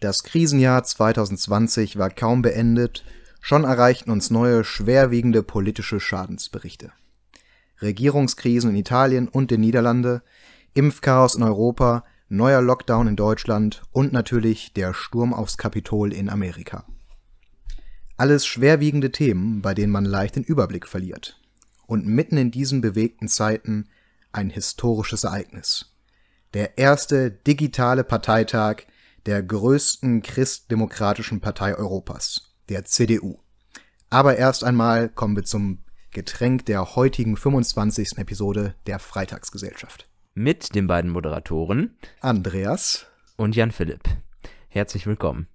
Das Krisenjahr 2020 war kaum beendet, schon erreichten uns neue schwerwiegende politische Schadensberichte. Regierungskrisen in Italien und den Niederlande, Impfchaos in Europa, neuer Lockdown in Deutschland und natürlich der Sturm aufs Kapitol in Amerika. Alles schwerwiegende Themen, bei denen man leicht den Überblick verliert. Und mitten in diesen bewegten Zeiten ein historisches Ereignis. Der erste digitale Parteitag der größten christdemokratischen Partei Europas, der CDU. Aber erst einmal kommen wir zum Getränk der heutigen 25. Episode der Freitagsgesellschaft. Mit den beiden Moderatoren Andreas und Jan Philipp. Herzlich willkommen.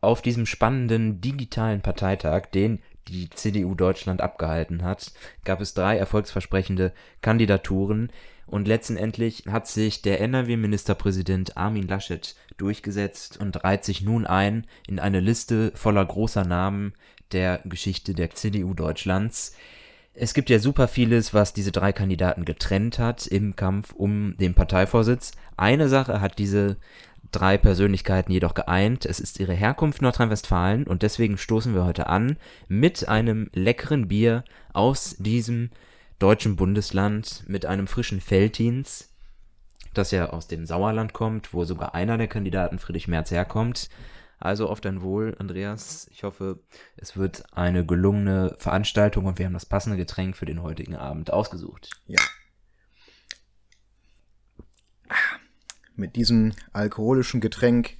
Auf diesem spannenden digitalen Parteitag, den die CDU Deutschland abgehalten hat, gab es drei erfolgsversprechende Kandidaturen, und letztendlich hat sich der NRW-Ministerpräsident Armin Laschet durchgesetzt und reiht sich nun ein in eine Liste voller großer Namen der Geschichte der CDU Deutschlands. Es gibt ja super vieles, was diese drei Kandidaten getrennt hat im Kampf um den Parteivorsitz. Eine Sache hat diese drei Persönlichkeiten jedoch geeint. Es ist ihre Herkunft Nordrhein-Westfalen und deswegen stoßen wir heute an mit einem leckeren Bier aus diesem deutschen Bundesland mit einem frischen Felddienst, das ja aus dem Sauerland kommt, wo sogar einer der Kandidaten Friedrich Merz herkommt. Also auf dein Wohl, Andreas. Ich hoffe, es wird eine gelungene Veranstaltung und wir haben das passende Getränk für den heutigen Abend ausgesucht. Ja. Mit diesem alkoholischen Getränk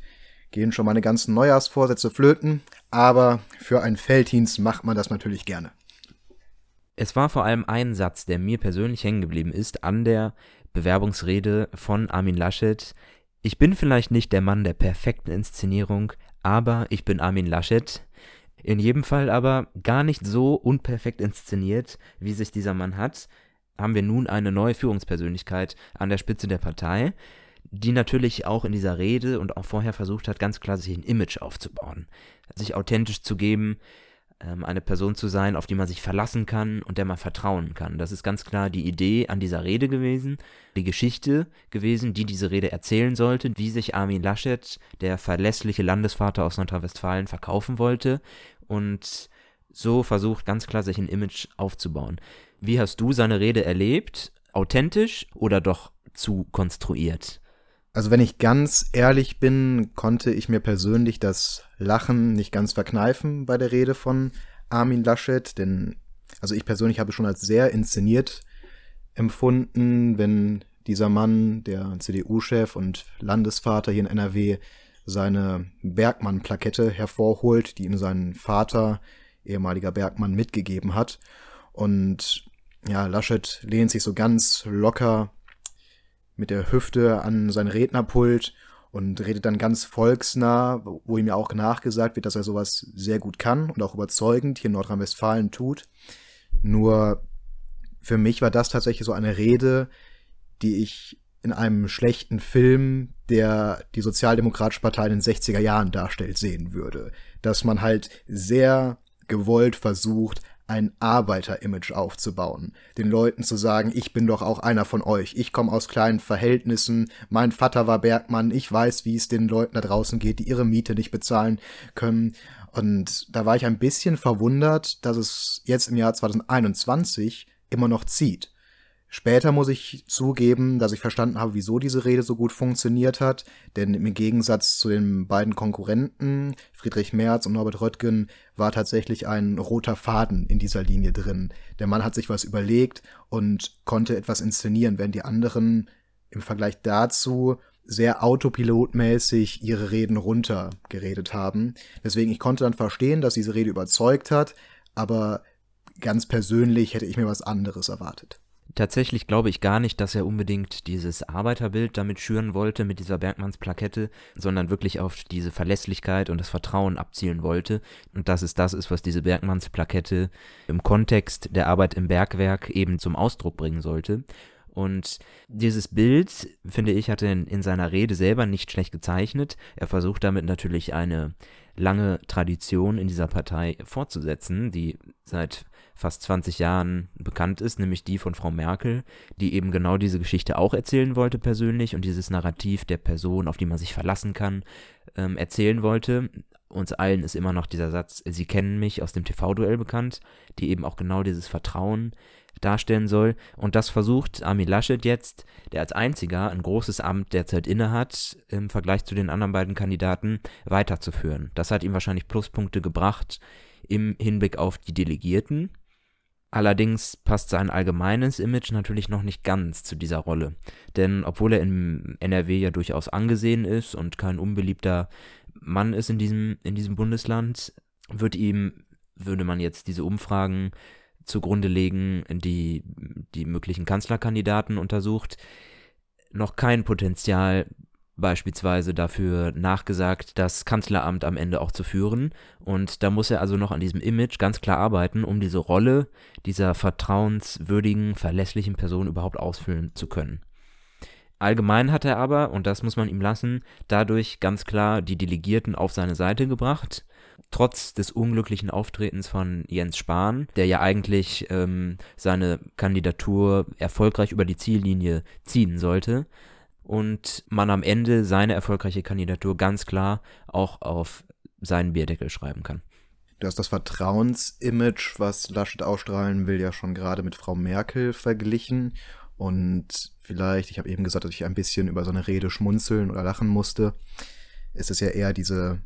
gehen schon meine ganzen Neujahrsvorsätze flöten, aber für einen Felddienst macht man das natürlich gerne. Es war vor allem ein Satz, der mir persönlich hängen geblieben ist an der Bewerbungsrede von Armin Laschet. Ich bin vielleicht nicht der Mann der perfekten Inszenierung, aber ich bin Armin Laschet. In jedem Fall aber gar nicht so unperfekt inszeniert, wie sich dieser Mann hat, haben wir nun eine neue Führungspersönlichkeit an der Spitze der Partei, die natürlich auch in dieser Rede und auch vorher versucht hat, ganz klar sich ein Image aufzubauen, sich authentisch zu geben, ähm, eine Person zu sein, auf die man sich verlassen kann und der man vertrauen kann. Das ist ganz klar die Idee an dieser Rede gewesen, die Geschichte gewesen, die diese Rede erzählen sollte, wie sich Armin Laschet, der verlässliche Landesvater aus Nordrhein-Westfalen, verkaufen wollte und so versucht ganz klar sich ein Image aufzubauen. Wie hast du seine Rede erlebt? Authentisch oder doch zu konstruiert? Also wenn ich ganz ehrlich bin, konnte ich mir persönlich das Lachen nicht ganz verkneifen bei der Rede von Armin Laschet, denn also ich persönlich habe es schon als sehr inszeniert empfunden, wenn dieser Mann, der CDU-Chef und Landesvater hier in NRW, seine Bergmann-Plakette hervorholt, die ihm sein Vater, ehemaliger Bergmann, mitgegeben hat. Und ja, Laschet lehnt sich so ganz locker mit der Hüfte an sein Rednerpult und redet dann ganz volksnah, wo ihm ja auch nachgesagt wird, dass er sowas sehr gut kann und auch überzeugend hier in Nordrhein-Westfalen tut. Nur für mich war das tatsächlich so eine Rede, die ich in einem schlechten Film, der die Sozialdemokratische Partei in den 60er Jahren darstellt, sehen würde. Dass man halt sehr gewollt versucht, ein Arbeiter-Image aufzubauen, den Leuten zu sagen, ich bin doch auch einer von euch, ich komme aus kleinen Verhältnissen, mein Vater war Bergmann, ich weiß, wie es den Leuten da draußen geht, die ihre Miete nicht bezahlen können. Und da war ich ein bisschen verwundert, dass es jetzt im Jahr 2021 immer noch zieht. Später muss ich zugeben, dass ich verstanden habe, wieso diese Rede so gut funktioniert hat, denn im Gegensatz zu den beiden Konkurrenten, Friedrich Merz und Norbert Röttgen, war tatsächlich ein roter Faden in dieser Linie drin. Der Mann hat sich was überlegt und konnte etwas inszenieren, während die anderen im Vergleich dazu sehr autopilotmäßig ihre Reden runtergeredet haben. Deswegen, ich konnte dann verstehen, dass diese Rede überzeugt hat, aber ganz persönlich hätte ich mir was anderes erwartet. Tatsächlich glaube ich gar nicht, dass er unbedingt dieses Arbeiterbild damit schüren wollte, mit dieser Bergmanns-Plakette, sondern wirklich auf diese Verlässlichkeit und das Vertrauen abzielen wollte. Und dass es das ist, was diese Bergmanns-Plakette im Kontext der Arbeit im Bergwerk eben zum Ausdruck bringen sollte. Und dieses Bild, finde ich, hat er in, in seiner Rede selber nicht schlecht gezeichnet. Er versucht damit natürlich eine lange Tradition in dieser Partei fortzusetzen, die seit fast 20 Jahren bekannt ist, nämlich die von Frau Merkel, die eben genau diese Geschichte auch erzählen wollte persönlich und dieses Narrativ der Person, auf die man sich verlassen kann, ähm, erzählen wollte. Uns allen ist immer noch dieser Satz, Sie kennen mich aus dem TV-Duell bekannt, die eben auch genau dieses Vertrauen darstellen soll. Und das versucht Armin Laschet jetzt, der als einziger ein großes Amt derzeit innehat, im Vergleich zu den anderen beiden Kandidaten weiterzuführen. Das hat ihm wahrscheinlich Pluspunkte gebracht im Hinblick auf die Delegierten. Allerdings passt sein allgemeines Image natürlich noch nicht ganz zu dieser Rolle. Denn obwohl er im NRW ja durchaus angesehen ist und kein unbeliebter Mann ist in diesem, in diesem Bundesland, wird ihm, würde man jetzt diese Umfragen zugrunde legen, die die möglichen Kanzlerkandidaten untersucht, noch kein Potenzial beispielsweise dafür nachgesagt, das Kanzleramt am Ende auch zu führen. Und da muss er also noch an diesem Image ganz klar arbeiten, um diese Rolle dieser vertrauenswürdigen, verlässlichen Person überhaupt ausfüllen zu können. Allgemein hat er aber, und das muss man ihm lassen, dadurch ganz klar die Delegierten auf seine Seite gebracht trotz des unglücklichen Auftretens von Jens Spahn, der ja eigentlich ähm, seine Kandidatur erfolgreich über die Ziellinie ziehen sollte, und man am Ende seine erfolgreiche Kandidatur ganz klar auch auf seinen Bierdeckel schreiben kann. Du hast das Vertrauensimage, was Laschet ausstrahlen will, ja schon gerade mit Frau Merkel verglichen. Und vielleicht, ich habe eben gesagt, dass ich ein bisschen über so eine Rede schmunzeln oder lachen musste. Es ist ja eher diese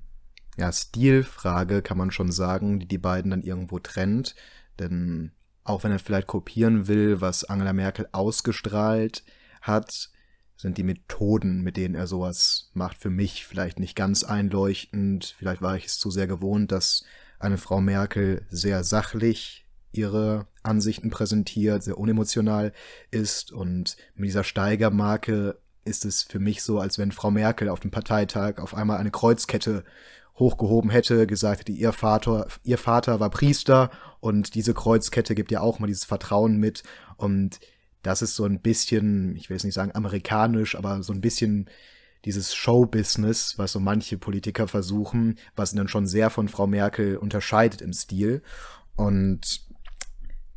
ja, Stilfrage, kann man schon sagen, die die beiden dann irgendwo trennt. Denn auch wenn er vielleicht kopieren will, was Angela Merkel ausgestrahlt hat, sind die Methoden, mit denen er sowas macht, für mich vielleicht nicht ganz einleuchtend. Vielleicht war ich es zu sehr gewohnt, dass eine Frau Merkel sehr sachlich ihre Ansichten präsentiert, sehr unemotional ist und mit dieser Steigermarke ist es für mich so, als wenn Frau Merkel auf dem Parteitag auf einmal eine Kreuzkette hochgehoben hätte, gesagt hätte, ihr Vater, ihr Vater war Priester und diese Kreuzkette gibt ja auch mal dieses Vertrauen mit und das ist so ein bisschen, ich will jetzt nicht sagen amerikanisch, aber so ein bisschen dieses Showbusiness, was so manche Politiker versuchen, was ihn dann schon sehr von Frau Merkel unterscheidet im Stil. Und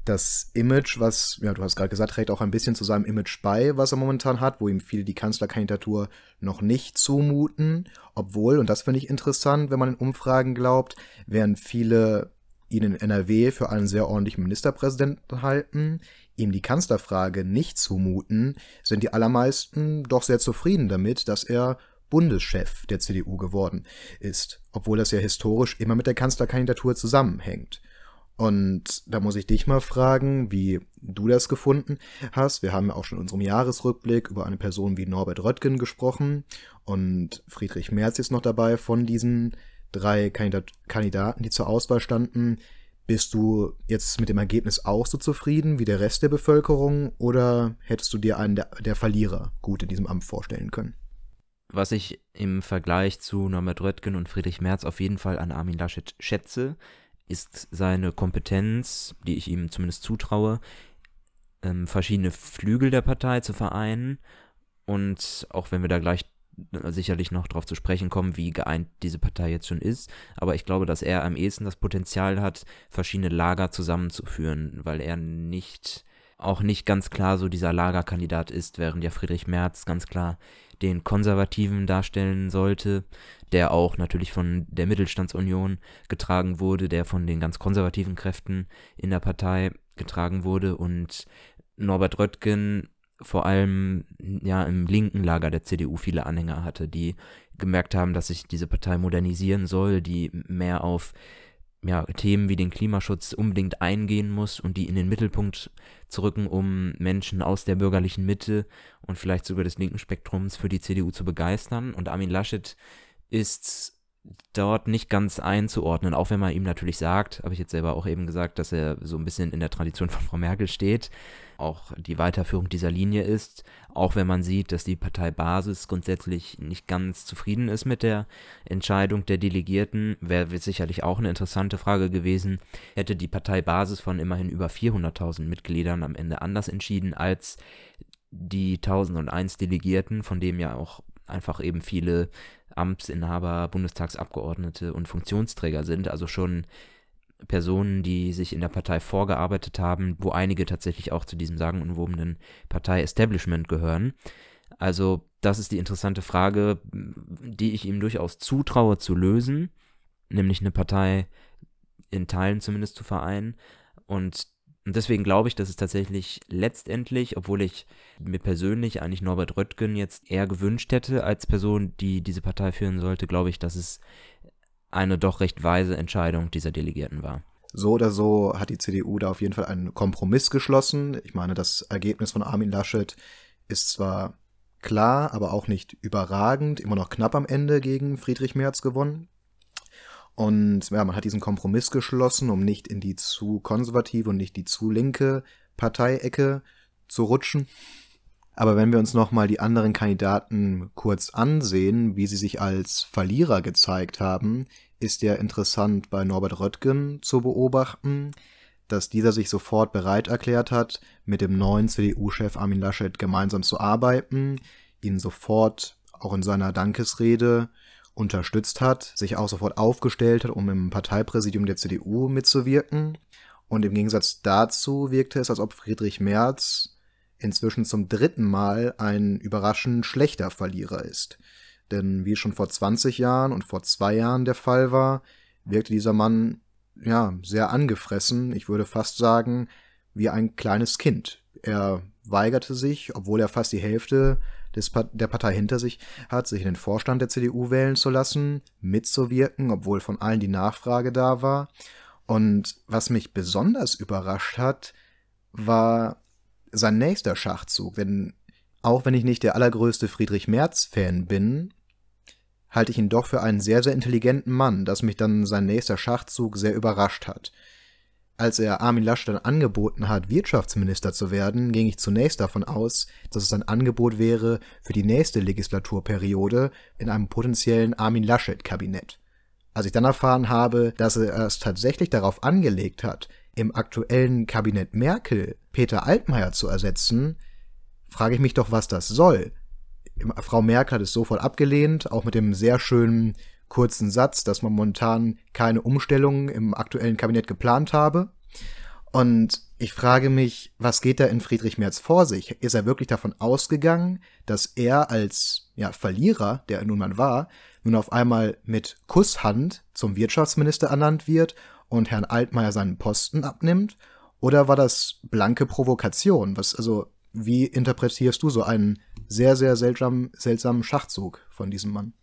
das Image, was, ja, du hast gerade gesagt, trägt auch ein bisschen zu seinem Image bei, was er momentan hat, wo ihm viele die Kanzlerkandidatur noch nicht zumuten, obwohl, und das finde ich interessant, wenn man in Umfragen glaubt, während viele ihn in NRW für einen sehr ordentlichen Ministerpräsidenten halten, ihm die Kanzlerfrage nicht zumuten, sind die allermeisten doch sehr zufrieden damit, dass er Bundeschef der CDU geworden ist, obwohl das ja historisch immer mit der Kanzlerkandidatur zusammenhängt. Und da muss ich dich mal fragen, wie du das gefunden hast. Wir haben ja auch schon in unserem Jahresrückblick über eine Person wie Norbert Röttgen gesprochen und Friedrich Merz ist noch dabei von diesen drei Kandidaten, die zur Auswahl standen. Bist du jetzt mit dem Ergebnis auch so zufrieden wie der Rest der Bevölkerung oder hättest du dir einen der, der Verlierer gut in diesem Amt vorstellen können? Was ich im Vergleich zu Norbert Röttgen und Friedrich Merz auf jeden Fall an Armin Laschet schätze, ist seine Kompetenz, die ich ihm zumindest zutraue, ähm, verschiedene Flügel der Partei zu vereinen. Und auch wenn wir da gleich sicherlich noch darauf zu sprechen kommen, wie geeint diese Partei jetzt schon ist. Aber ich glaube, dass er am ehesten das Potenzial hat, verschiedene Lager zusammenzuführen, weil er nicht, auch nicht ganz klar so dieser Lagerkandidat ist, während ja Friedrich Merz ganz klar den Konservativen darstellen sollte, der auch natürlich von der Mittelstandsunion getragen wurde, der von den ganz konservativen Kräften in der Partei getragen wurde und Norbert Röttgen vor allem ja im linken Lager der CDU viele Anhänger hatte, die gemerkt haben, dass sich diese Partei modernisieren soll, die mehr auf ja, Themen wie den Klimaschutz unbedingt eingehen muss und die in den Mittelpunkt zu rücken, um Menschen aus der bürgerlichen Mitte und vielleicht sogar des linken Spektrums für die CDU zu begeistern. Und Armin Laschet ist dort nicht ganz einzuordnen, auch wenn man ihm natürlich sagt, habe ich jetzt selber auch eben gesagt, dass er so ein bisschen in der Tradition von Frau Merkel steht, auch die Weiterführung dieser Linie ist, auch wenn man sieht, dass die Parteibasis grundsätzlich nicht ganz zufrieden ist mit der Entscheidung der Delegierten, wäre sicherlich auch eine interessante Frage gewesen, hätte die Parteibasis von immerhin über 400.000 Mitgliedern am Ende anders entschieden als die 1001 Delegierten, von dem ja auch einfach eben viele Amtsinhaber, Bundestagsabgeordnete und Funktionsträger sind, also schon Personen, die sich in der Partei vorgearbeitet haben, wo einige tatsächlich auch zu diesem sagenumwobenen Partei-Establishment gehören. Also das ist die interessante Frage, die ich ihm durchaus zutraue zu lösen, nämlich eine Partei in Teilen zumindest zu vereinen. Und deswegen glaube ich, dass es tatsächlich letztendlich, obwohl ich mir persönlich eigentlich Norbert Röttgen jetzt eher gewünscht hätte als Person, die diese Partei führen sollte, glaube ich, dass es eine doch recht weise Entscheidung dieser Delegierten war. So oder so hat die CDU da auf jeden Fall einen Kompromiss geschlossen. Ich meine, das Ergebnis von Armin Laschet ist zwar klar, aber auch nicht überragend, immer noch knapp am Ende gegen Friedrich Merz gewonnen. Und ja, man hat diesen Kompromiss geschlossen, um nicht in die zu konservative und nicht die zu linke Parteiecke zu rutschen. Aber wenn wir uns nochmal die anderen Kandidaten kurz ansehen, wie sie sich als Verlierer gezeigt haben, ist ja interessant bei Norbert Röttgen zu beobachten, dass dieser sich sofort bereit erklärt hat, mit dem neuen CDU-Chef Armin Laschet gemeinsam zu arbeiten, ihn sofort auch in seiner Dankesrede unterstützt hat, sich auch sofort aufgestellt hat, um im Parteipräsidium der CDU mitzuwirken. Und im Gegensatz dazu wirkte es, als ob Friedrich Merz inzwischen zum dritten Mal ein überraschend schlechter Verlierer ist. Denn wie schon vor 20 Jahren und vor zwei Jahren der Fall war, wirkte dieser Mann ja, sehr angefressen, ich würde fast sagen, wie ein kleines Kind. Er weigerte sich, obwohl er fast die Hälfte des pa der Partei hinter sich hat, sich in den Vorstand der CDU wählen zu lassen, mitzuwirken, obwohl von allen die Nachfrage da war. Und was mich besonders überrascht hat, war sein nächster Schachzug. Denn auch wenn ich nicht der allergrößte Friedrich Merz-Fan bin, halte ich ihn doch für einen sehr, sehr intelligenten Mann, dass mich dann sein nächster Schachzug sehr überrascht hat. Als er Armin Laschet dann angeboten hat, Wirtschaftsminister zu werden, ging ich zunächst davon aus, dass es ein Angebot wäre für die nächste Legislaturperiode in einem potenziellen Armin Laschet-Kabinett. Als ich dann erfahren habe, dass er es tatsächlich darauf angelegt hat, im aktuellen Kabinett Merkel Peter Altmaier zu ersetzen, frage ich mich doch, was das soll. Frau Merkel hat es sofort abgelehnt, auch mit dem sehr schönen kurzen Satz, dass man momentan keine Umstellungen im aktuellen Kabinett geplant habe. Und ich frage mich, was geht da in Friedrich Merz vor sich? Ist er wirklich davon ausgegangen, dass er als ja, Verlierer, der er nun mal war, nun auf einmal mit Kusshand zum Wirtschaftsminister ernannt wird und Herrn Altmaier seinen Posten abnimmt? Oder war das blanke Provokation? Was, also, wie interpretierst du so einen sehr, sehr seltsam, seltsamen Schachzug von diesem Mann?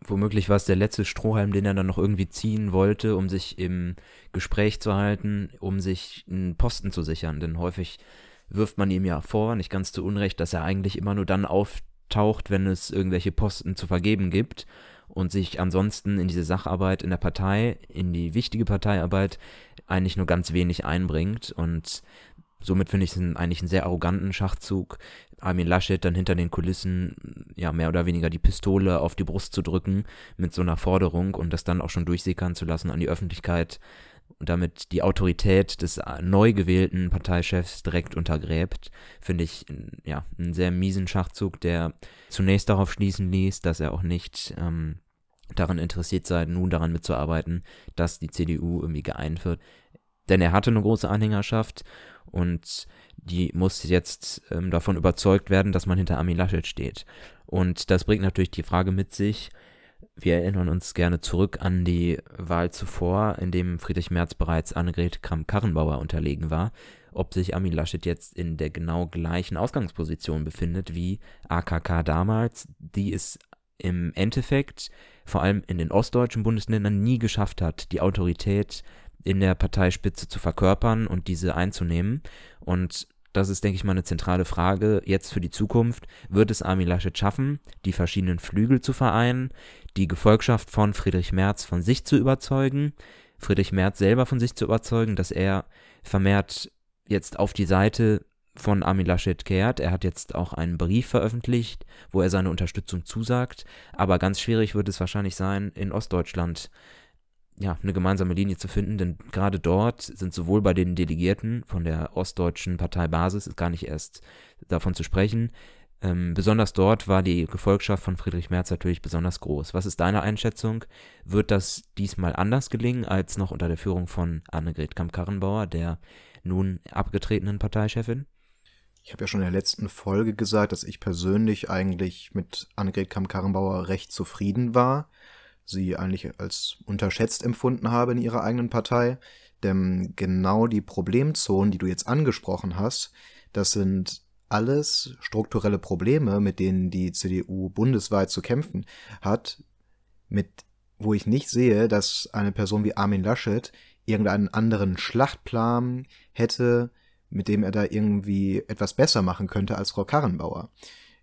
Womöglich war es der letzte Strohhalm, den er dann noch irgendwie ziehen wollte, um sich im Gespräch zu halten, um sich einen Posten zu sichern. Denn häufig wirft man ihm ja vor, nicht ganz zu Unrecht, dass er eigentlich immer nur dann auftaucht, wenn es irgendwelche Posten zu vergeben gibt und sich ansonsten in diese Sacharbeit in der Partei, in die wichtige Parteiarbeit eigentlich nur ganz wenig einbringt. Und somit finde ich es eigentlich einen sehr arroganten Schachzug, Armin Laschet dann hinter den Kulissen ja mehr oder weniger die Pistole auf die Brust zu drücken mit so einer Forderung und das dann auch schon durchsickern zu lassen an die Öffentlichkeit und damit die Autorität des neu gewählten Parteichefs direkt untergräbt, finde ich ja einen sehr miesen Schachzug, der zunächst darauf schließen ließ, dass er auch nicht ähm, daran interessiert sei, nun daran mitzuarbeiten, dass die CDU irgendwie geeint wird. Denn er hatte eine große Anhängerschaft und die muss jetzt ähm, davon überzeugt werden, dass man hinter Armin Laschet steht. Und das bringt natürlich die Frage mit sich, wir erinnern uns gerne zurück an die Wahl zuvor, in dem Friedrich Merz bereits Annegret Kramp-Karrenbauer unterlegen war, ob sich Armin Laschet jetzt in der genau gleichen Ausgangsposition befindet wie AKK damals, die es im Endeffekt vor allem in den ostdeutschen Bundesländern nie geschafft hat, die Autorität in der Parteispitze zu verkörpern und diese einzunehmen. Und das ist, denke ich mal, eine zentrale Frage jetzt für die Zukunft. Wird es Armin Laschet schaffen, die verschiedenen Flügel zu vereinen, die Gefolgschaft von Friedrich Merz von sich zu überzeugen, Friedrich Merz selber von sich zu überzeugen, dass er vermehrt jetzt auf die Seite von Armin Laschet kehrt. Er hat jetzt auch einen Brief veröffentlicht, wo er seine Unterstützung zusagt. Aber ganz schwierig wird es wahrscheinlich sein, in Ostdeutschland ja, eine gemeinsame Linie zu finden, denn gerade dort sind sowohl bei den Delegierten von der ostdeutschen Parteibasis, ist gar nicht erst davon zu sprechen, ähm, besonders dort war die Gefolgschaft von Friedrich Merz natürlich besonders groß. Was ist deine Einschätzung? Wird das diesmal anders gelingen als noch unter der Führung von Annegret Kamm-Karrenbauer, der nun abgetretenen Parteichefin? Ich habe ja schon in der letzten Folge gesagt, dass ich persönlich eigentlich mit Annegret Kamm-Karrenbauer recht zufrieden war. Sie eigentlich als unterschätzt empfunden habe in ihrer eigenen Partei. Denn genau die Problemzonen, die du jetzt angesprochen hast, das sind alles strukturelle Probleme, mit denen die CDU bundesweit zu kämpfen hat, mit wo ich nicht sehe, dass eine Person wie Armin Laschet irgendeinen anderen Schlachtplan hätte, mit dem er da irgendwie etwas besser machen könnte als Frau Karrenbauer.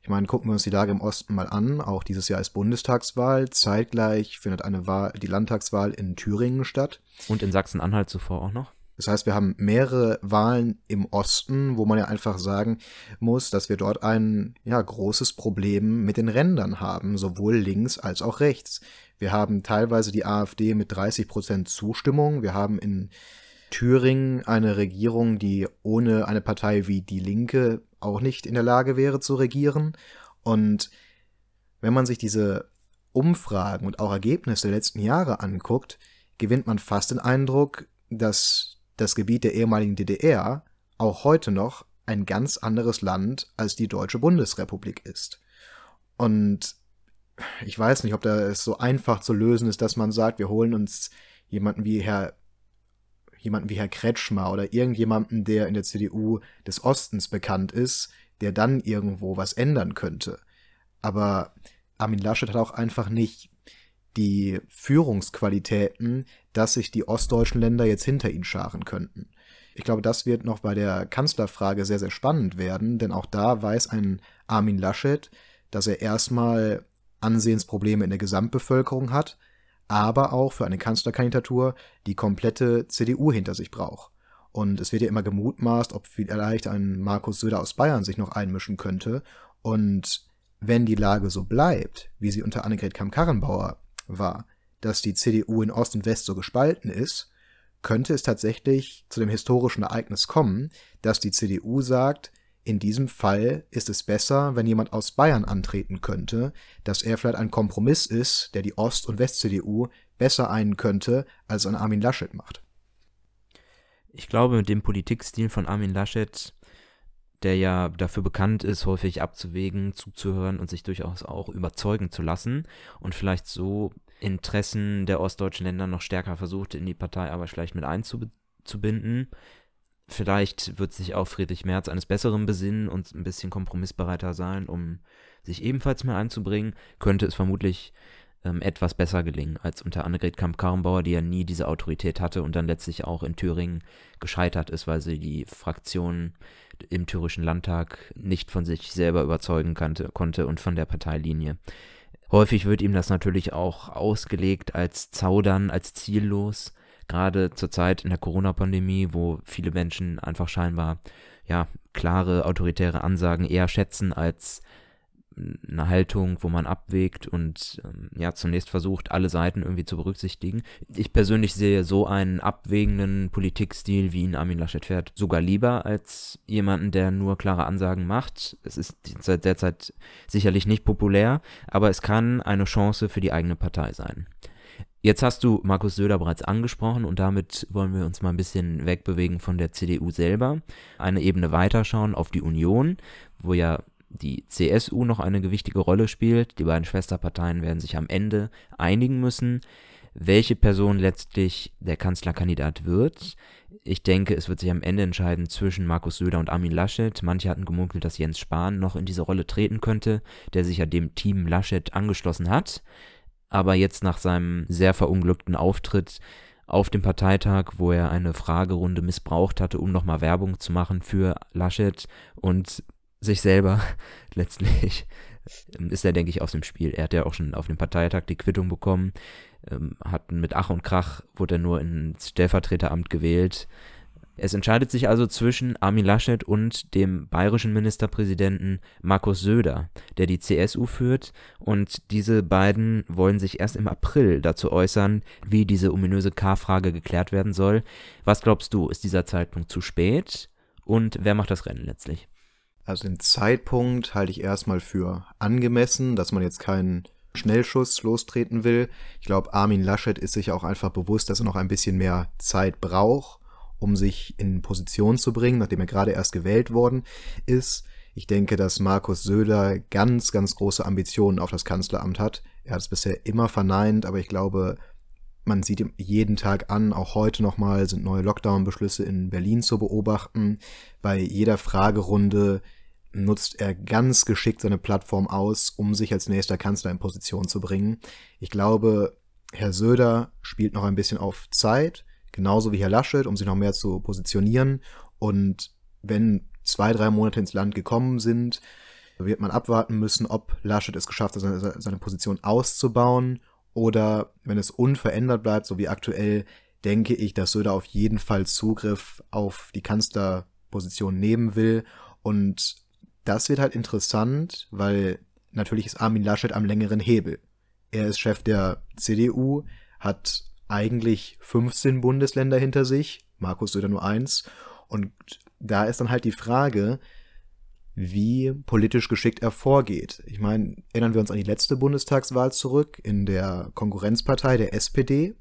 Ich meine, gucken wir uns die Lage im Osten mal an. Auch dieses Jahr ist Bundestagswahl. Zeitgleich findet eine Wahl, die Landtagswahl in Thüringen statt. Und in Sachsen-Anhalt zuvor auch noch? Das heißt, wir haben mehrere Wahlen im Osten, wo man ja einfach sagen muss, dass wir dort ein ja, großes Problem mit den Rändern haben, sowohl links als auch rechts. Wir haben teilweise die AfD mit 30 Prozent Zustimmung. Wir haben in Thüringen eine Regierung, die ohne eine Partei wie die Linke auch nicht in der Lage wäre zu regieren. Und wenn man sich diese Umfragen und auch Ergebnisse der letzten Jahre anguckt, gewinnt man fast den Eindruck, dass das Gebiet der ehemaligen DDR auch heute noch ein ganz anderes Land als die Deutsche Bundesrepublik ist. Und ich weiß nicht, ob da es so einfach zu lösen ist, dass man sagt, wir holen uns jemanden wie Herr jemanden wie Herr Kretschmer oder irgendjemanden, der in der CDU des Ostens bekannt ist, der dann irgendwo was ändern könnte. Aber Armin Laschet hat auch einfach nicht die Führungsqualitäten, dass sich die ostdeutschen Länder jetzt hinter ihn scharen könnten. Ich glaube, das wird noch bei der Kanzlerfrage sehr, sehr spannend werden, denn auch da weiß ein Armin Laschet, dass er erstmal Ansehensprobleme in der Gesamtbevölkerung hat, aber auch für eine Kanzlerkandidatur die komplette CDU hinter sich braucht. Und es wird ja immer gemutmaßt, ob vielleicht ein Markus Söder aus Bayern sich noch einmischen könnte. Und wenn die Lage so bleibt, wie sie unter Annegret Kamm-Karrenbauer war, dass die CDU in Ost und West so gespalten ist, könnte es tatsächlich zu dem historischen Ereignis kommen, dass die CDU sagt, in diesem Fall ist es besser, wenn jemand aus Bayern antreten könnte, dass er vielleicht ein Kompromiss ist, der die Ost- und West-CDU besser einen könnte, als ein Armin Laschet macht. Ich glaube, mit dem Politikstil von Armin Laschet, der ja dafür bekannt ist, häufig abzuwägen, zuzuhören und sich durchaus auch überzeugen zu lassen und vielleicht so Interessen der ostdeutschen Länder noch stärker versucht, in die Partei aber vielleicht mit einzubinden. Vielleicht wird sich auch Friedrich Merz eines Besseren besinnen und ein bisschen kompromissbereiter sein, um sich ebenfalls mehr einzubringen. Könnte es vermutlich ähm, etwas besser gelingen als unter Annegret Kamp-Karrenbauer, die ja nie diese Autorität hatte und dann letztlich auch in Thüringen gescheitert ist, weil sie die Fraktion im thürischen Landtag nicht von sich selber überzeugen kannte, konnte und von der Parteilinie. Häufig wird ihm das natürlich auch ausgelegt als Zaudern, als ziellos. Gerade zur Zeit in der Corona-Pandemie, wo viele Menschen einfach scheinbar ja klare autoritäre Ansagen eher schätzen als eine Haltung, wo man abwägt und ähm, ja zunächst versucht, alle Seiten irgendwie zu berücksichtigen. Ich persönlich sehe so einen abwägenden Politikstil, wie ihn Armin Laschet fährt, sogar lieber als jemanden, der nur klare Ansagen macht. Es ist derzeit sicherlich nicht populär, aber es kann eine Chance für die eigene Partei sein. Jetzt hast du Markus Söder bereits angesprochen und damit wollen wir uns mal ein bisschen wegbewegen von der CDU selber, eine Ebene weiterschauen auf die Union, wo ja die CSU noch eine gewichtige Rolle spielt. Die beiden Schwesterparteien werden sich am Ende einigen müssen, welche Person letztlich der Kanzlerkandidat wird. Ich denke, es wird sich am Ende entscheiden zwischen Markus Söder und Armin Laschet. Manche hatten gemunkelt, dass Jens Spahn noch in diese Rolle treten könnte, der sich ja dem Team Laschet angeschlossen hat. Aber jetzt nach seinem sehr verunglückten Auftritt auf dem Parteitag, wo er eine Fragerunde missbraucht hatte, um nochmal Werbung zu machen für Laschet und sich selber letztlich ähm, ist er, denke ich, aus dem Spiel. Er hat ja auch schon auf dem Parteitag die Quittung bekommen, ähm, hat mit Ach und Krach, wurde er nur ins Stellvertreteramt gewählt. Es entscheidet sich also zwischen Armin Laschet und dem bayerischen Ministerpräsidenten Markus Söder, der die CSU führt, und diese beiden wollen sich erst im April dazu äußern, wie diese ominöse K-Frage geklärt werden soll. Was glaubst du, ist dieser Zeitpunkt zu spät und wer macht das Rennen letztlich? Also den Zeitpunkt halte ich erstmal für angemessen, dass man jetzt keinen Schnellschuss lostreten will. Ich glaube, Armin Laschet ist sich auch einfach bewusst, dass er noch ein bisschen mehr Zeit braucht um sich in Position zu bringen, nachdem er gerade erst gewählt worden ist. Ich denke, dass Markus Söder ganz, ganz große Ambitionen auf das Kanzleramt hat. Er hat es bisher immer verneint, aber ich glaube, man sieht ihm jeden Tag an, auch heute nochmal sind neue Lockdown-Beschlüsse in Berlin zu beobachten. Bei jeder Fragerunde nutzt er ganz geschickt seine Plattform aus, um sich als nächster Kanzler in Position zu bringen. Ich glaube, Herr Söder spielt noch ein bisschen auf Zeit genauso wie Herr Laschet, um sich noch mehr zu positionieren. Und wenn zwei, drei Monate ins Land gekommen sind, wird man abwarten müssen, ob Laschet es geschafft hat, seine, seine Position auszubauen oder wenn es unverändert bleibt, so wie aktuell, denke ich, dass Söder auf jeden Fall Zugriff auf die Kanzlerposition nehmen will. Und das wird halt interessant, weil natürlich ist Armin Laschet am längeren Hebel. Er ist Chef der CDU, hat eigentlich 15 Bundesländer hinter sich, Markus Söder nur eins. Und da ist dann halt die Frage, wie politisch geschickt er vorgeht. Ich meine, erinnern wir uns an die letzte Bundestagswahl zurück in der Konkurrenzpartei der SPD.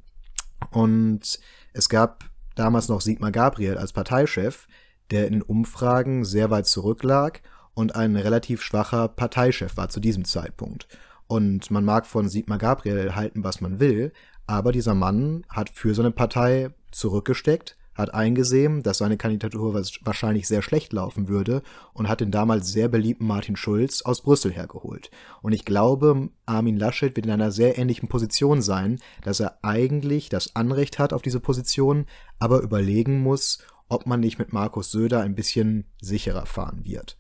Und es gab damals noch Sigmar Gabriel als Parteichef, der in Umfragen sehr weit zurücklag und ein relativ schwacher Parteichef war zu diesem Zeitpunkt. Und man mag von Sigmar Gabriel halten, was man will, aber dieser Mann hat für seine Partei zurückgesteckt, hat eingesehen, dass seine Kandidatur wahrscheinlich sehr schlecht laufen würde und hat den damals sehr beliebten Martin Schulz aus Brüssel hergeholt. Und ich glaube, Armin Laschet wird in einer sehr ähnlichen Position sein, dass er eigentlich das Anrecht hat auf diese Position, aber überlegen muss, ob man nicht mit Markus Söder ein bisschen sicherer fahren wird.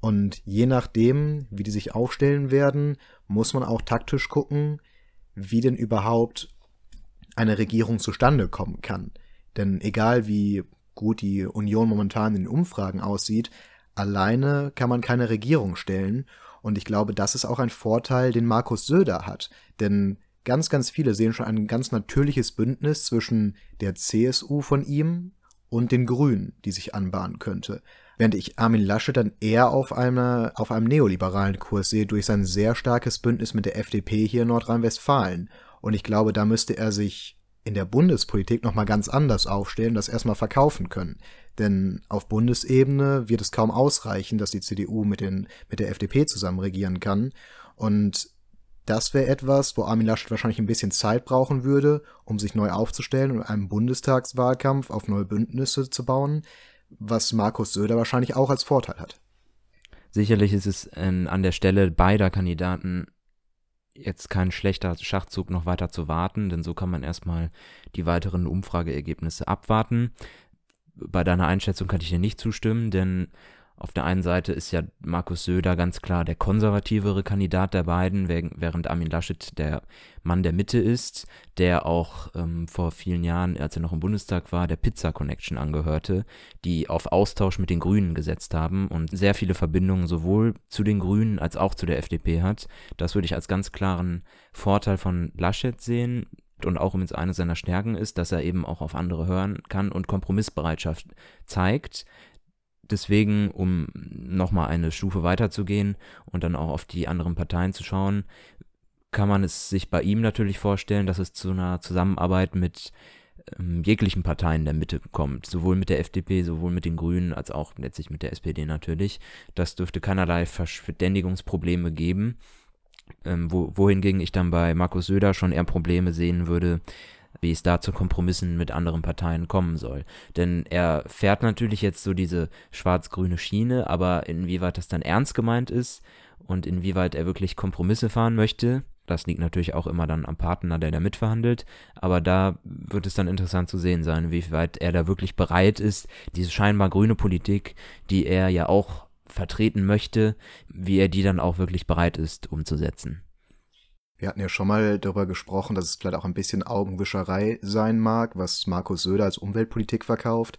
Und je nachdem, wie die sich aufstellen werden, muss man auch taktisch gucken, wie denn überhaupt eine Regierung zustande kommen kann. Denn egal wie gut die Union momentan in den Umfragen aussieht, alleine kann man keine Regierung stellen. Und ich glaube, das ist auch ein Vorteil, den Markus Söder hat. Denn ganz, ganz viele sehen schon ein ganz natürliches Bündnis zwischen der CSU von ihm und den Grünen, die sich anbahnen könnte. Während ich Armin Laschet dann eher auf, eine, auf einem neoliberalen Kurs sehe durch sein sehr starkes Bündnis mit der FDP hier in Nordrhein-Westfalen. Und ich glaube, da müsste er sich in der Bundespolitik nochmal ganz anders aufstellen, das erstmal verkaufen können. Denn auf Bundesebene wird es kaum ausreichen, dass die CDU mit, den, mit der FDP zusammen regieren kann. Und das wäre etwas, wo Armin Laschet wahrscheinlich ein bisschen Zeit brauchen würde, um sich neu aufzustellen und einen Bundestagswahlkampf auf neue Bündnisse zu bauen, was Markus Söder wahrscheinlich auch als Vorteil hat. Sicherlich ist es äh, an der Stelle beider Kandidaten jetzt kein schlechter Schachzug, noch weiter zu warten, denn so kann man erstmal die weiteren Umfrageergebnisse abwarten. Bei deiner Einschätzung kann ich dir nicht zustimmen, denn auf der einen Seite ist ja Markus Söder ganz klar der konservativere Kandidat der beiden, während Armin Laschet der Mann der Mitte ist, der auch ähm, vor vielen Jahren, als er noch im Bundestag war, der Pizza Connection angehörte, die auf Austausch mit den Grünen gesetzt haben und sehr viele Verbindungen sowohl zu den Grünen als auch zu der FDP hat. Das würde ich als ganz klaren Vorteil von Laschet sehen und auch übrigens eine seiner Stärken ist, dass er eben auch auf andere hören kann und Kompromissbereitschaft zeigt deswegen, um nochmal eine Stufe weiterzugehen und dann auch auf die anderen Parteien zu schauen, kann man es sich bei ihm natürlich vorstellen, dass es zu einer Zusammenarbeit mit ähm, jeglichen Parteien der Mitte kommt, sowohl mit der FDP, sowohl mit den Grünen, als auch letztlich mit der SPD natürlich. Das dürfte keinerlei Verständigungsprobleme geben. Ähm, wo, wohingegen ich dann bei Markus Söder schon eher Probleme sehen würde, wie es da zu Kompromissen mit anderen Parteien kommen soll. Denn er fährt natürlich jetzt so diese schwarz-grüne Schiene, aber inwieweit das dann ernst gemeint ist und inwieweit er wirklich Kompromisse fahren möchte, das liegt natürlich auch immer dann am Partner, der da mitverhandelt. Aber da wird es dann interessant zu sehen sein, wie weit er da wirklich bereit ist, diese scheinbar grüne Politik, die er ja auch vertreten möchte, wie er die dann auch wirklich bereit ist umzusetzen. Wir hatten ja schon mal darüber gesprochen, dass es vielleicht auch ein bisschen Augenwischerei sein mag, was Markus Söder als Umweltpolitik verkauft.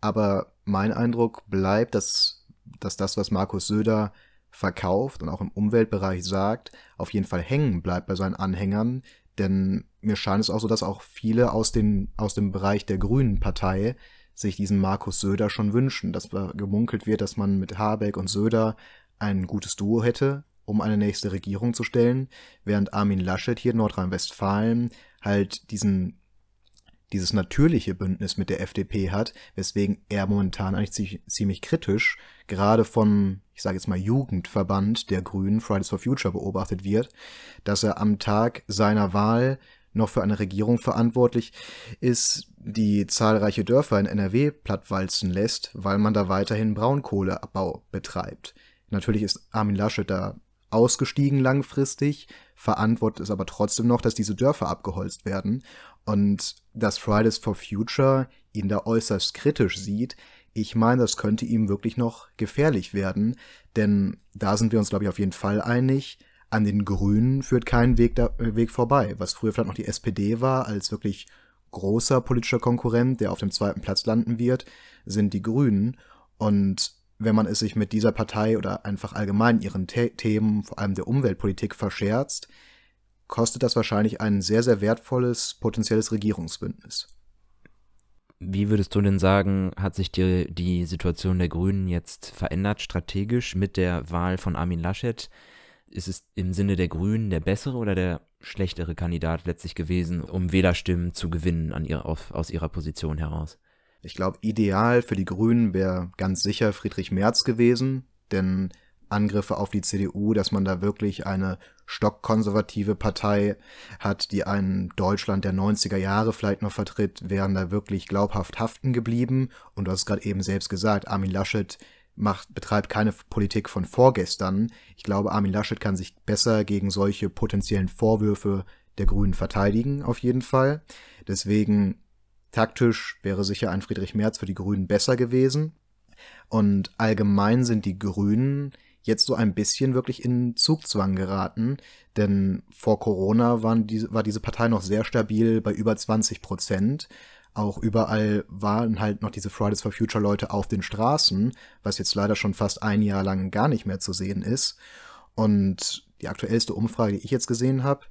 Aber mein Eindruck bleibt, dass, dass das, was Markus Söder verkauft und auch im Umweltbereich sagt, auf jeden Fall hängen bleibt bei seinen Anhängern. Denn mir scheint es auch so, dass auch viele aus, den, aus dem Bereich der Grünen Partei sich diesen Markus Söder schon wünschen, dass gemunkelt wird, dass man mit Habeck und Söder ein gutes Duo hätte, um eine nächste Regierung zu stellen, während Armin Laschet hier in Nordrhein-Westfalen halt diesen dieses natürliche Bündnis mit der FDP hat, weswegen er momentan eigentlich ziemlich kritisch, gerade vom, ich sage jetzt mal, Jugendverband der Grünen, Fridays for Future, beobachtet wird, dass er am Tag seiner Wahl noch für eine Regierung verantwortlich ist, die zahlreiche Dörfer in NRW plattwalzen lässt, weil man da weiterhin Braunkohleabbau betreibt. Natürlich ist Armin Laschet da ausgestiegen langfristig, verantwortet es aber trotzdem noch, dass diese Dörfer abgeholzt werden und dass Fridays for Future ihn da äußerst kritisch sieht. Ich meine, das könnte ihm wirklich noch gefährlich werden, denn da sind wir uns, glaube ich, auf jeden Fall einig. An den Grünen führt kein Weg, da, Weg vorbei, was früher vielleicht noch die SPD war, als wirklich großer politischer Konkurrent, der auf dem zweiten Platz landen wird, sind die Grünen. Und wenn man es sich mit dieser Partei oder einfach allgemein ihren The Themen, vor allem der Umweltpolitik, verscherzt, kostet das wahrscheinlich ein sehr, sehr wertvolles potenzielles Regierungsbündnis. Wie würdest du denn sagen, hat sich die, die Situation der Grünen jetzt verändert strategisch mit der Wahl von Armin Laschet? Ist es im Sinne der Grünen der bessere oder der schlechtere Kandidat letztlich gewesen, um Wählerstimmen zu gewinnen an ihr, auf, aus ihrer Position heraus? Ich glaube, ideal für die Grünen wäre ganz sicher Friedrich Merz gewesen, denn Angriffe auf die CDU, dass man da wirklich eine stockkonservative Partei hat, die ein Deutschland der 90er Jahre vielleicht noch vertritt, wären da wirklich glaubhaft haften geblieben. Und du hast gerade eben selbst gesagt, Armin Laschet macht, betreibt keine Politik von vorgestern. Ich glaube, Armin Laschet kann sich besser gegen solche potenziellen Vorwürfe der Grünen verteidigen, auf jeden Fall. Deswegen Taktisch wäre sicher ein Friedrich Merz für die Grünen besser gewesen. Und allgemein sind die Grünen jetzt so ein bisschen wirklich in Zugzwang geraten, denn vor Corona waren die, war diese Partei noch sehr stabil bei über 20 Prozent. Auch überall waren halt noch diese Fridays for Future Leute auf den Straßen, was jetzt leider schon fast ein Jahr lang gar nicht mehr zu sehen ist. Und die aktuellste Umfrage, die ich jetzt gesehen habe,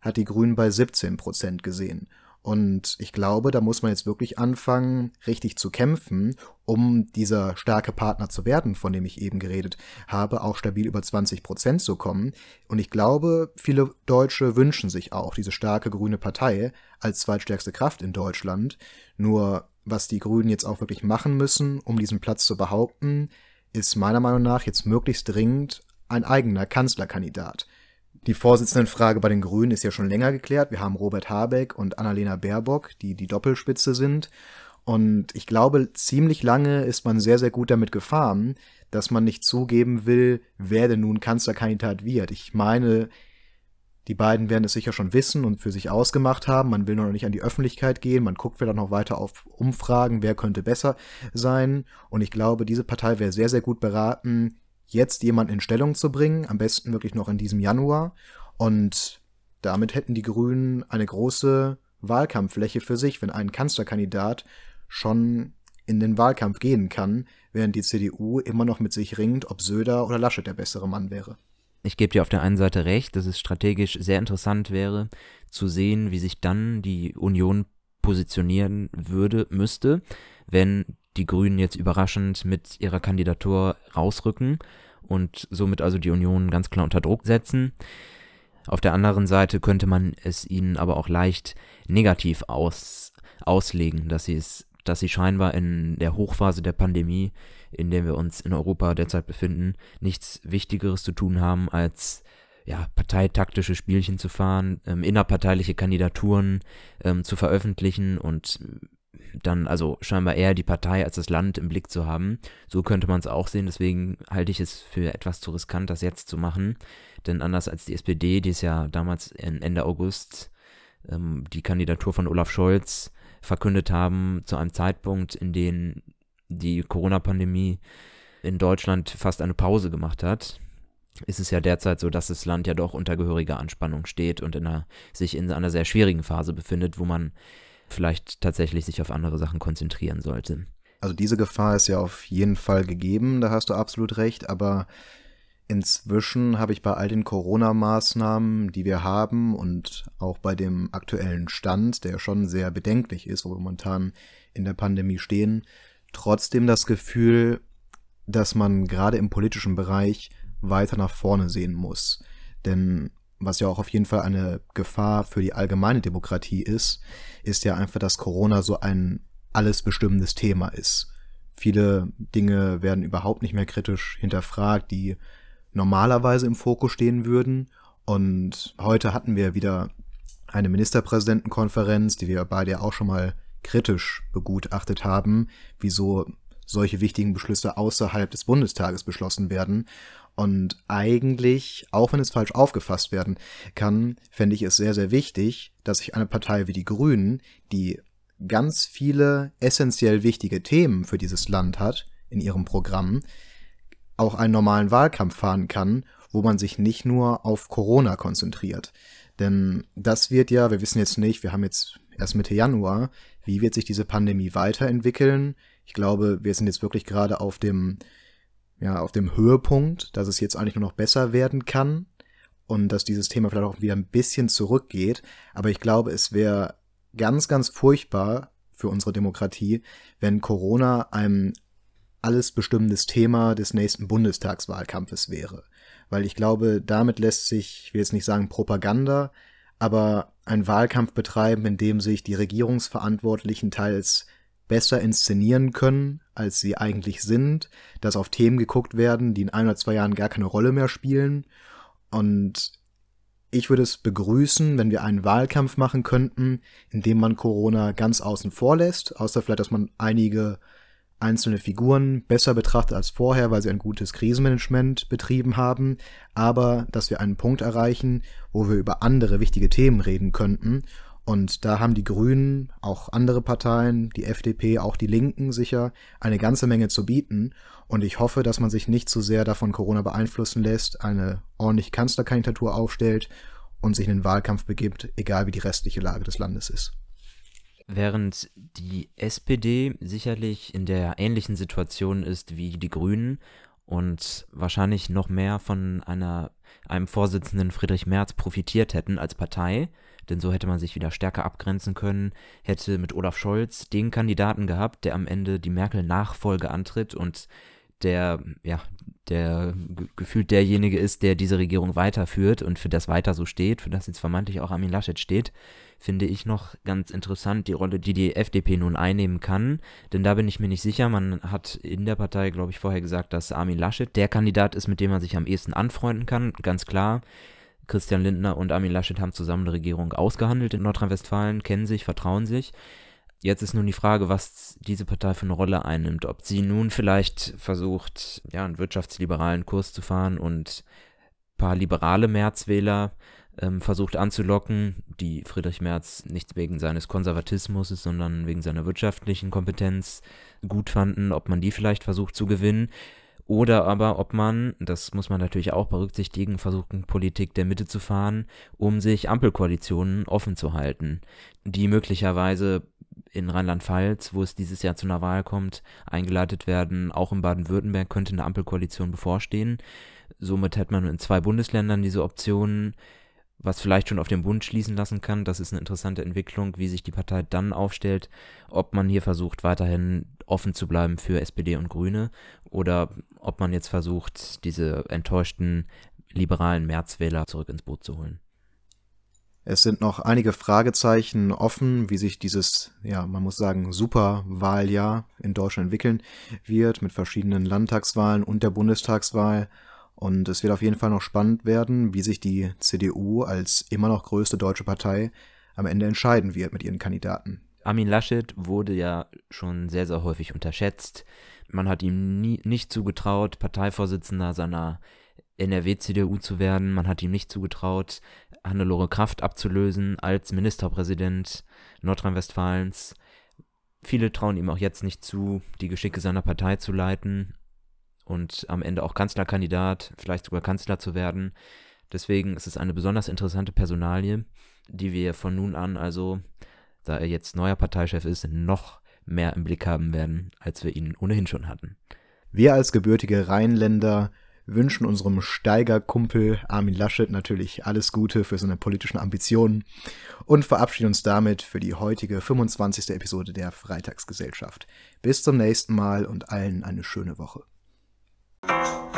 hat die Grünen bei 17 Prozent gesehen. Und ich glaube, da muss man jetzt wirklich anfangen, richtig zu kämpfen, um dieser starke Partner zu werden, von dem ich eben geredet habe, auch stabil über 20 Prozent zu kommen. Und ich glaube, viele Deutsche wünschen sich auch diese starke grüne Partei als zweitstärkste Kraft in Deutschland. Nur was die Grünen jetzt auch wirklich machen müssen, um diesen Platz zu behaupten, ist meiner Meinung nach jetzt möglichst dringend ein eigener Kanzlerkandidat. Die Vorsitzendenfrage bei den Grünen ist ja schon länger geklärt. Wir haben Robert Habeck und Annalena Baerbock, die die Doppelspitze sind. Und ich glaube, ziemlich lange ist man sehr, sehr gut damit gefahren, dass man nicht zugeben will, wer denn nun Kanzlerkandidat wird. Ich meine, die beiden werden es sicher schon wissen und für sich ausgemacht haben. Man will noch nicht an die Öffentlichkeit gehen. Man guckt vielleicht noch weiter auf Umfragen, wer könnte besser sein. Und ich glaube, diese Partei wäre sehr, sehr gut beraten, jetzt jemanden in Stellung zu bringen, am besten wirklich noch in diesem Januar. Und damit hätten die Grünen eine große Wahlkampffläche für sich, wenn ein Kanzlerkandidat schon in den Wahlkampf gehen kann, während die CDU immer noch mit sich ringt, ob Söder oder Laschet der bessere Mann wäre. Ich gebe dir auf der einen Seite recht, dass es strategisch sehr interessant wäre, zu sehen, wie sich dann die Union positionieren würde, müsste, wenn die Grünen jetzt überraschend mit ihrer Kandidatur rausrücken und somit also die Union ganz klar unter Druck setzen. Auf der anderen Seite könnte man es ihnen aber auch leicht negativ aus, auslegen, dass sie es, dass sie scheinbar in der Hochphase der Pandemie, in der wir uns in Europa derzeit befinden, nichts Wichtigeres zu tun haben, als ja, parteitaktische Spielchen zu fahren, ähm, innerparteiliche Kandidaturen ähm, zu veröffentlichen und dann also scheinbar eher die Partei als das Land im Blick zu haben. So könnte man es auch sehen. Deswegen halte ich es für etwas zu riskant, das jetzt zu machen. Denn anders als die SPD, die es ja damals Ende August ähm, die Kandidatur von Olaf Scholz verkündet haben, zu einem Zeitpunkt, in dem die Corona-Pandemie in Deutschland fast eine Pause gemacht hat, ist es ja derzeit so, dass das Land ja doch unter gehöriger Anspannung steht und in einer, sich in einer sehr schwierigen Phase befindet, wo man vielleicht tatsächlich sich auf andere Sachen konzentrieren sollte. Also diese Gefahr ist ja auf jeden Fall gegeben, da hast du absolut recht, aber inzwischen habe ich bei all den Corona-Maßnahmen, die wir haben und auch bei dem aktuellen Stand, der schon sehr bedenklich ist, wo wir momentan in der Pandemie stehen, trotzdem das Gefühl, dass man gerade im politischen Bereich weiter nach vorne sehen muss. Denn was ja auch auf jeden Fall eine Gefahr für die allgemeine Demokratie ist, ist ja einfach, dass Corona so ein alles bestimmendes Thema ist. Viele Dinge werden überhaupt nicht mehr kritisch hinterfragt, die normalerweise im Fokus stehen würden. Und heute hatten wir wieder eine Ministerpräsidentenkonferenz, die wir beide ja auch schon mal kritisch begutachtet haben, wieso solche wichtigen Beschlüsse außerhalb des Bundestages beschlossen werden. Und eigentlich, auch wenn es falsch aufgefasst werden kann, fände ich es sehr, sehr wichtig, dass sich eine Partei wie die Grünen, die ganz viele essentiell wichtige Themen für dieses Land hat in ihrem Programm, auch einen normalen Wahlkampf fahren kann, wo man sich nicht nur auf Corona konzentriert. Denn das wird ja, wir wissen jetzt nicht, wir haben jetzt erst Mitte Januar, wie wird sich diese Pandemie weiterentwickeln? Ich glaube, wir sind jetzt wirklich gerade auf dem, ja, auf dem Höhepunkt, dass es jetzt eigentlich nur noch besser werden kann und dass dieses Thema vielleicht auch wieder ein bisschen zurückgeht. Aber ich glaube, es wäre ganz, ganz furchtbar für unsere Demokratie, wenn Corona ein alles bestimmendes Thema des nächsten Bundestagswahlkampfes wäre. Weil ich glaube, damit lässt sich, ich will jetzt nicht sagen Propaganda, aber ein Wahlkampf betreiben, in dem sich die Regierungsverantwortlichen teils besser inszenieren können, als sie eigentlich sind, dass auf Themen geguckt werden, die in ein oder zwei Jahren gar keine Rolle mehr spielen. Und ich würde es begrüßen, wenn wir einen Wahlkampf machen könnten, in dem man Corona ganz außen vor lässt, außer vielleicht, dass man einige einzelne Figuren besser betrachtet als vorher, weil sie ein gutes Krisenmanagement betrieben haben, aber dass wir einen Punkt erreichen, wo wir über andere wichtige Themen reden könnten. Und da haben die Grünen, auch andere Parteien, die FDP, auch die Linken sicher eine ganze Menge zu bieten. Und ich hoffe, dass man sich nicht zu sehr davon Corona beeinflussen lässt, eine ordentliche Kanzlerkandidatur aufstellt und sich in den Wahlkampf begibt, egal wie die restliche Lage des Landes ist. Während die SPD sicherlich in der ähnlichen Situation ist wie die Grünen und wahrscheinlich noch mehr von einer, einem Vorsitzenden Friedrich Merz profitiert hätten als Partei, denn so hätte man sich wieder stärker abgrenzen können, hätte mit Olaf Scholz den Kandidaten gehabt, der am Ende die Merkel-Nachfolge antritt und der, ja, der gefühlt derjenige ist, der diese Regierung weiterführt und für das weiter so steht, für das jetzt vermeintlich auch Armin Laschet steht, finde ich noch ganz interessant, die Rolle, die die FDP nun einnehmen kann. Denn da bin ich mir nicht sicher. Man hat in der Partei, glaube ich, vorher gesagt, dass Armin Laschet der Kandidat ist, mit dem man sich am ehesten anfreunden kann. Ganz klar. Christian Lindner und Armin Laschet haben zusammen eine Regierung ausgehandelt in Nordrhein-Westfalen, kennen sich, vertrauen sich. Jetzt ist nun die Frage, was diese Partei für eine Rolle einnimmt. Ob sie nun vielleicht versucht, ja, einen wirtschaftsliberalen Kurs zu fahren und ein paar liberale Märzwähler ähm, versucht anzulocken, die Friedrich Merz nicht wegen seines Konservatismus, sondern wegen seiner wirtschaftlichen Kompetenz gut fanden, ob man die vielleicht versucht zu gewinnen. Oder aber ob man, das muss man natürlich auch berücksichtigen, versucht, Politik der Mitte zu fahren, um sich Ampelkoalitionen offen zu halten, die möglicherweise in Rheinland-Pfalz, wo es dieses Jahr zu einer Wahl kommt, eingeleitet werden. Auch in Baden-Württemberg könnte eine Ampelkoalition bevorstehen. Somit hätte man in zwei Bundesländern diese Optionen was vielleicht schon auf den Bund schließen lassen kann. Das ist eine interessante Entwicklung, wie sich die Partei dann aufstellt, ob man hier versucht, weiterhin offen zu bleiben für SPD und Grüne oder ob man jetzt versucht, diese enttäuschten liberalen Märzwähler zurück ins Boot zu holen. Es sind noch einige Fragezeichen offen, wie sich dieses, ja, man muss sagen, Superwahljahr in Deutschland entwickeln wird, mit verschiedenen Landtagswahlen und der Bundestagswahl. Und es wird auf jeden Fall noch spannend werden, wie sich die CDU als immer noch größte deutsche Partei am Ende entscheiden wird mit ihren Kandidaten. Armin Laschet wurde ja schon sehr, sehr häufig unterschätzt. Man hat ihm nie, nicht zugetraut, Parteivorsitzender seiner NRW-CDU zu werden. Man hat ihm nicht zugetraut, Hannelore Kraft abzulösen als Ministerpräsident Nordrhein-Westfalens. Viele trauen ihm auch jetzt nicht zu, die Geschicke seiner Partei zu leiten und am Ende auch Kanzlerkandidat, vielleicht sogar Kanzler zu werden. Deswegen ist es eine besonders interessante Personalie, die wir von nun an, also da er jetzt neuer Parteichef ist, noch mehr im Blick haben werden, als wir ihn ohnehin schon hatten. Wir als gebürtige Rheinländer wünschen unserem Steigerkumpel Armin Laschet natürlich alles Gute für seine politischen Ambitionen und verabschieden uns damit für die heutige 25. Episode der Freitagsgesellschaft. Bis zum nächsten Mal und allen eine schöne Woche. you.